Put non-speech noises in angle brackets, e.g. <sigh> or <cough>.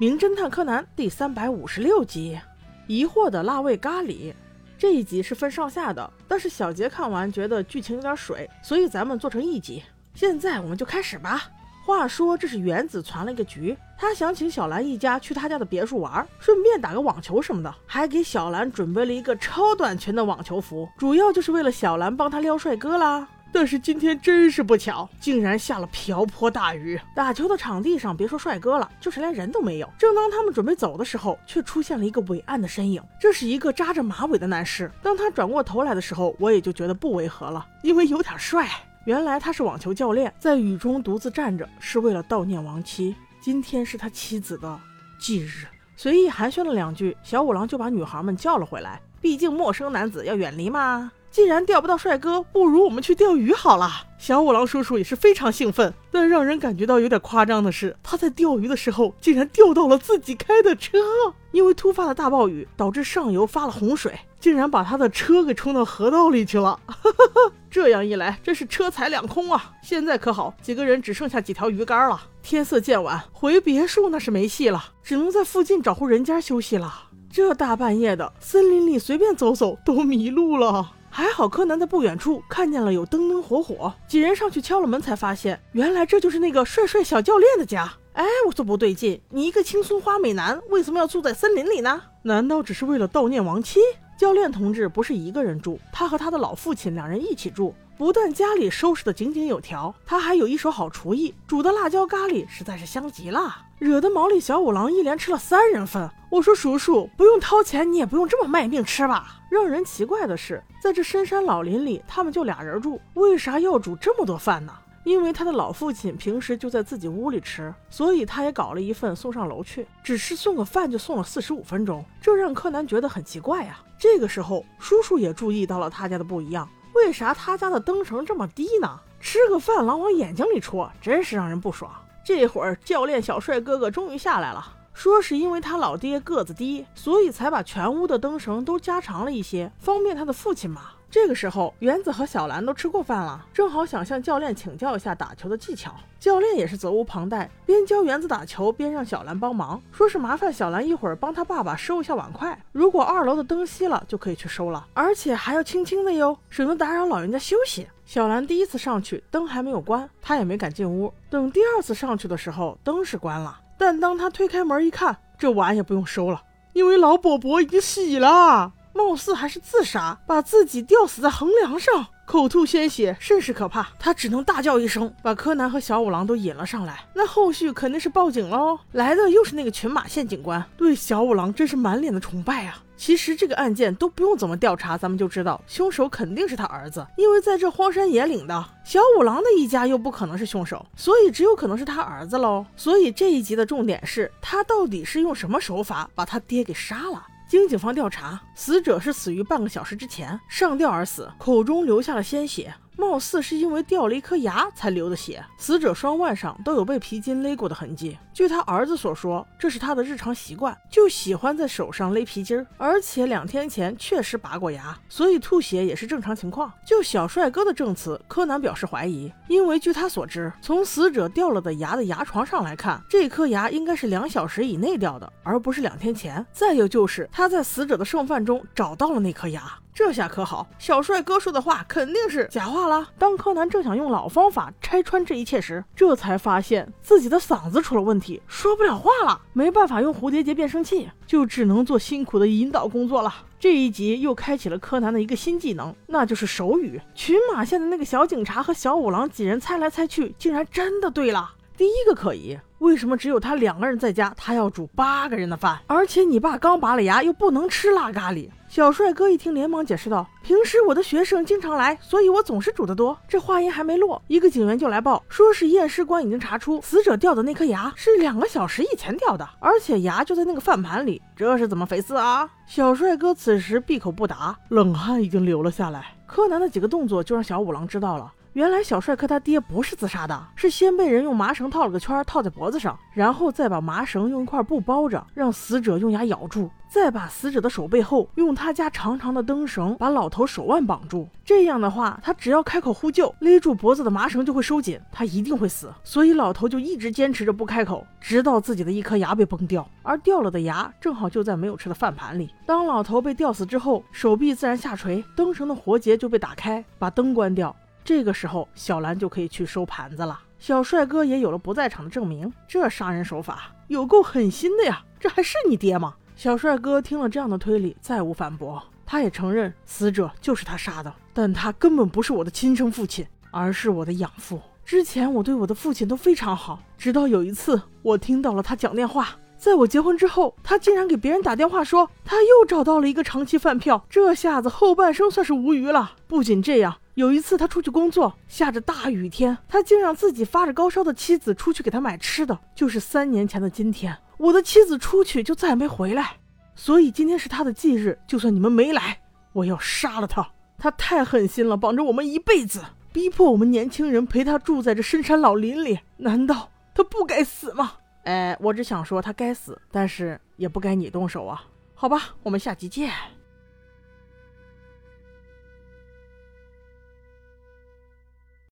名侦探柯南》第三百五十六集，疑惑的辣味咖喱。这一集是分上下的，但是小杰看完觉得剧情有点水，所以咱们做成一集。现在我们就开始吧。话说这是原子传了一个局，他想请小兰一家去他家的别墅玩，顺便打个网球什么的，还给小兰准备了一个超短裙的网球服，主要就是为了小兰帮他撩帅哥啦。但是今天真是不巧，竟然下了瓢泼大雨。打球的场地上，别说帅哥了，就是连人都没有。正当他们准备走的时候，却出现了一个伟岸的身影。这是一个扎着马尾的男士。当他转过头来的时候，我也就觉得不违和了，因为有点帅。原来他是网球教练，在雨中独自站着，是为了悼念亡妻。今天是他妻子的忌日。随意寒暄了两句，小五郎就把女孩们叫了回来。毕竟陌生男子要远离嘛。既然钓不到帅哥，不如我们去钓鱼好了。小五郎叔叔也是非常兴奋，但让人感觉到有点夸张的是，他在钓鱼的时候竟然钓到了自己开的车。因为突发的大暴雨导致上游发了洪水，竟然把他的车给冲到河道里去了。哈 <laughs> 哈这样一来，真是车财两空啊！现在可好，几个人只剩下几条鱼竿了。天色渐晚，回别墅那是没戏了，只能在附近找户人家休息了。这大半夜的，森林里随便走走都迷路了。还好柯南在不远处看见了有灯灯火火，几人上去敲了门，才发现原来这就是那个帅帅小教练的家。哎，我说不对劲，你一个青松花美男为什么要住在森林里呢？难道只是为了悼念亡妻？教练同志不是一个人住，他和他的老父亲两人一起住。不但家里收拾得井井有条，他还有一手好厨艺，煮的辣椒咖喱实在是香极了，惹得毛利小五郎一连吃了三人份。我说叔叔，不用掏钱，你也不用这么卖命吃吧。让人奇怪的是，在这深山老林里，他们就俩人住，为啥要煮这么多饭呢？因为他的老父亲平时就在自己屋里吃，所以他也搞了一份送上楼去，只是送个饭就送了四十五分钟，这让柯南觉得很奇怪呀。这个时候，叔叔也注意到了他家的不一样。为啥他家的灯绳这么低呢？吃个饭老往眼睛里戳，真是让人不爽。这会儿教练小帅哥哥终于下来了，说是因为他老爹个子低，所以才把全屋的灯绳都加长了一些，方便他的父亲嘛。这个时候，原子和小兰都吃过饭了，正好想向教练请教一下打球的技巧。教练也是责无旁贷，边教原子打球，边让小兰帮忙，说是麻烦小兰一会儿帮他爸爸收一下碗筷。如果二楼的灯熄了，就可以去收了，而且还要轻轻的哟，省得打扰老人家休息。小兰第一次上去，灯还没有关，她也没敢进屋。等第二次上去的时候，灯是关了，但当她推开门一看，这碗也不用收了，因为老伯伯已经洗了。貌似还是自杀，把自己吊死在横梁上，口吐鲜血，甚是可怕。他只能大叫一声，把柯南和小五郎都引了上来。那后续肯定是报警喽。来的又是那个群马县警官，对小五郎真是满脸的崇拜啊。其实这个案件都不用怎么调查，咱们就知道凶手肯定是他儿子，因为在这荒山野岭的小五郎的一家又不可能是凶手，所以只有可能是他儿子喽。所以这一集的重点是他到底是用什么手法把他爹给杀了。经警方调查，死者是死于半个小时之前，上吊而死，口中流下了鲜血。貌似是因为掉了一颗牙才流的血。死者双腕上都有被皮筋勒过的痕迹。据他儿子所说，这是他的日常习惯，就喜欢在手上勒皮筋儿。而且两天前确实拔过牙，所以吐血也是正常情况。就小帅哥的证词，柯南表示怀疑，因为据他所知，从死者掉了的牙的牙床上来看，这颗牙应该是两小时以内掉的，而不是两天前。再有就是他在死者的剩饭中找到了那颗牙。这下可好，小帅哥说的话肯定是假话了。当柯南正想用老方法拆穿这一切时，这才发现自己的嗓子出了问题，说不了话了。没办法用蝴蝶结变声器，就只能做辛苦的引导工作了。这一集又开启了柯南的一个新技能，那就是手语。群马县的那个小警察和小五郎几人猜来猜去，竟然真的对了。第一个可疑，为什么只有他两个人在家，他要煮八个人的饭？而且你爸刚拔了牙，又不能吃辣咖喱。小帅哥一听，连忙解释道：“平时我的学生经常来，所以我总是煮得多。”这话音还没落，一个警员就来报，说是验尸官已经查出死者掉的那颗牙是两个小时以前掉的，而且牙就在那个饭盘里。这是怎么回事啊？小帅哥此时闭口不答，冷汗已经流了下来。柯南的几个动作就让小五郎知道了。原来小帅哥他爹不是自杀的，是先被人用麻绳套了个圈套在脖子上，然后再把麻绳用一块布包着，让死者用牙咬住，再把死者的手背后用他家长长的灯绳把老头手腕绑住。这样的话，他只要开口呼救，勒住脖子的麻绳就会收紧，他一定会死。所以老头就一直坚持着不开口，直到自己的一颗牙被崩掉，而掉了的牙正好就在没有吃的饭盘里。当老头被吊死之后，手臂自然下垂，灯绳的活结就被打开，把灯关掉。这个时候，小兰就可以去收盘子了。小帅哥也有了不在场的证明，这杀人手法有够狠心的呀！这还是你爹吗？小帅哥听了这样的推理，再无反驳。他也承认死者就是他杀的，但他根本不是我的亲生父亲，而是我的养父。之前我对我的父亲都非常好，直到有一次我听到了他讲电话。在我结婚之后，他竟然给别人打电话说他又找到了一个长期饭票，这下子后半生算是无虞了。不仅这样。有一次，他出去工作，下着大雨天，他竟让自己发着高烧的妻子出去给他买吃的。就是三年前的今天，我的妻子出去就再也没回来，所以今天是他的忌日。就算你们没来，我要杀了他。他太狠心了，绑着我们一辈子，逼迫我们年轻人陪他住在这深山老林里。难道他不该死吗？哎，我只想说他该死，但是也不该你动手啊。好吧，我们下集见。